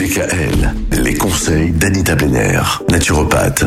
DKL, les conseils d'Anita Benner, naturopathe.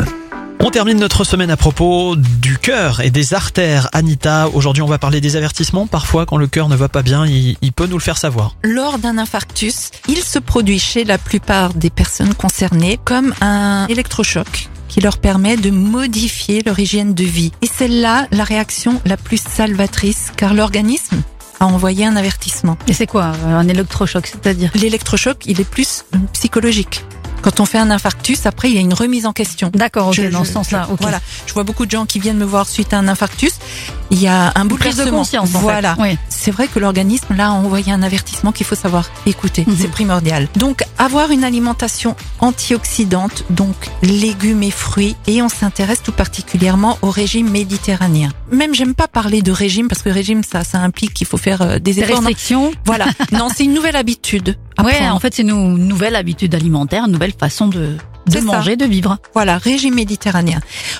On termine notre semaine à propos du cœur et des artères. Anita, aujourd'hui on va parler des avertissements. Parfois quand le cœur ne va pas bien, il, il peut nous le faire savoir. Lors d'un infarctus, il se produit chez la plupart des personnes concernées comme un électrochoc qui leur permet de modifier leur hygiène de vie. Et c'est là la réaction la plus salvatrice car l'organisme a envoyé un avertissement. Et c'est quoi euh, un électrochoc, c'est-à-dire? L'électrochoc, il est plus psychologique. Quand on fait un infarctus, après, il y a une remise en question. D'accord, dans je- ce sens-là. Voilà. Je vois beaucoup de gens qui viennent me voir suite à un infarctus. Il y a un prise de bouleversement. conscience. Voilà. Oui. C'est vrai que l'organisme, là, a envoyé un avertissement qu'il faut savoir écouter. Mhm. C'est primordial. Donc, avoir une alimentation antioxydante, donc légumes et fruits, et on s'intéresse tout particulièrement au régime méditerranéen. Même, j'aime pas parler de régime parce que régime, ça, ça implique qu'il faut faire euh, des Des efforts. Restrictions. Voilà. non, c'est une nouvelle habitude. Ouais, en fait, c'est une nouvelle habitude alimentaire, une nouvelle façon de, de C'est ça. manger, de vivre. Voilà, régime méditerranéen.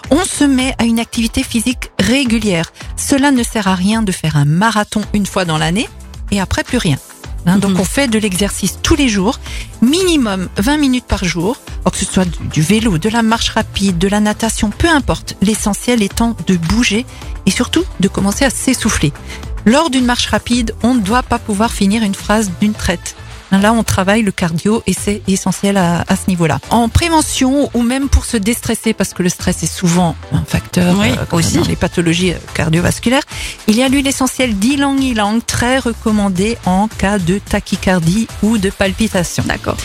On se met à une activité physique régulière. Cela ne sert à rien de faire un marathon une fois dans l'année et après plus rien. Hein, Donc Mhm. on fait de l'exercice tous les jours, minimum 20 minutes par jour, or que ce soit du, du vélo, de la marche rapide, de la natation, peu importe. L'essentiel étant de bouger et surtout de commencer à s'essouffler. Lors d'une marche rapide, on ne doit pas pouvoir finir une phrase d'une traite. Là, on travaille le cardio et c'est essentiel à, à ce niveau-là. En prévention ou même pour se déstresser, parce que le stress est souvent un facteur Oui, comme aussi. dans les pathologies euh, cardiovasculaires, il y a l'huile essentielle d'ylang ylang très recommandée en cas de tachycardie ou de palpitation. D'accord.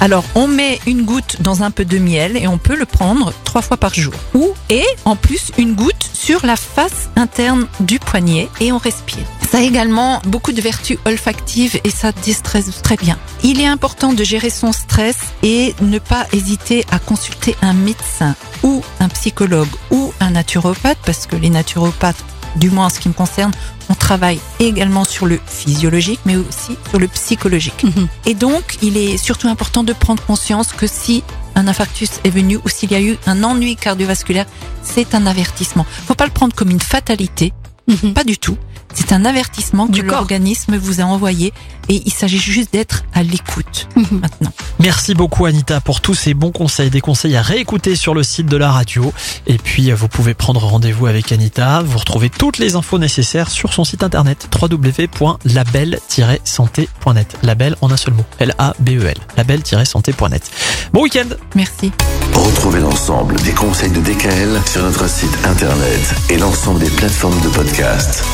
Alors, on met une goutte dans un peu de miel et on peut le prendre trois fois par jour. Ou, et en plus, une goutte sur la face interne du poignet et on respire. Ça a également beaucoup de vertus olfactives et ça déstresse très bien. Il est important de gérer son stress et ne pas hésiter à consulter un médecin ou un psychologue ou un naturopathe parce que les naturopathes, du moins en ce qui me concerne, on travaille également sur le physiologique mais aussi sur le psychologique. Mhm. Et donc, il est surtout important de prendre conscience que si un infarctus est venu ou s'il y a eu un ennui cardiovasculaire, c'est un avertissement. Faut pas le prendre comme une fatalité, Mhm. pas du tout. C'est un avertissement que l'organisme vous a envoyé et il s'agit juste d'être à l'écoute maintenant. Merci beaucoup Anita pour tous ces bons conseils, des conseils à réécouter sur le site de la radio. Et puis euh, vous pouvez prendre rendez-vous avec Anita. Vous retrouvez toutes les infos nécessaires sur son site internet www.label-santé.net. Label en un seul mot. L-A-B-E-L. Label-santé.net. Bon week-end Merci. Retrouvez l'ensemble des conseils de DKL sur notre site internet et l'ensemble des plateformes de podcast.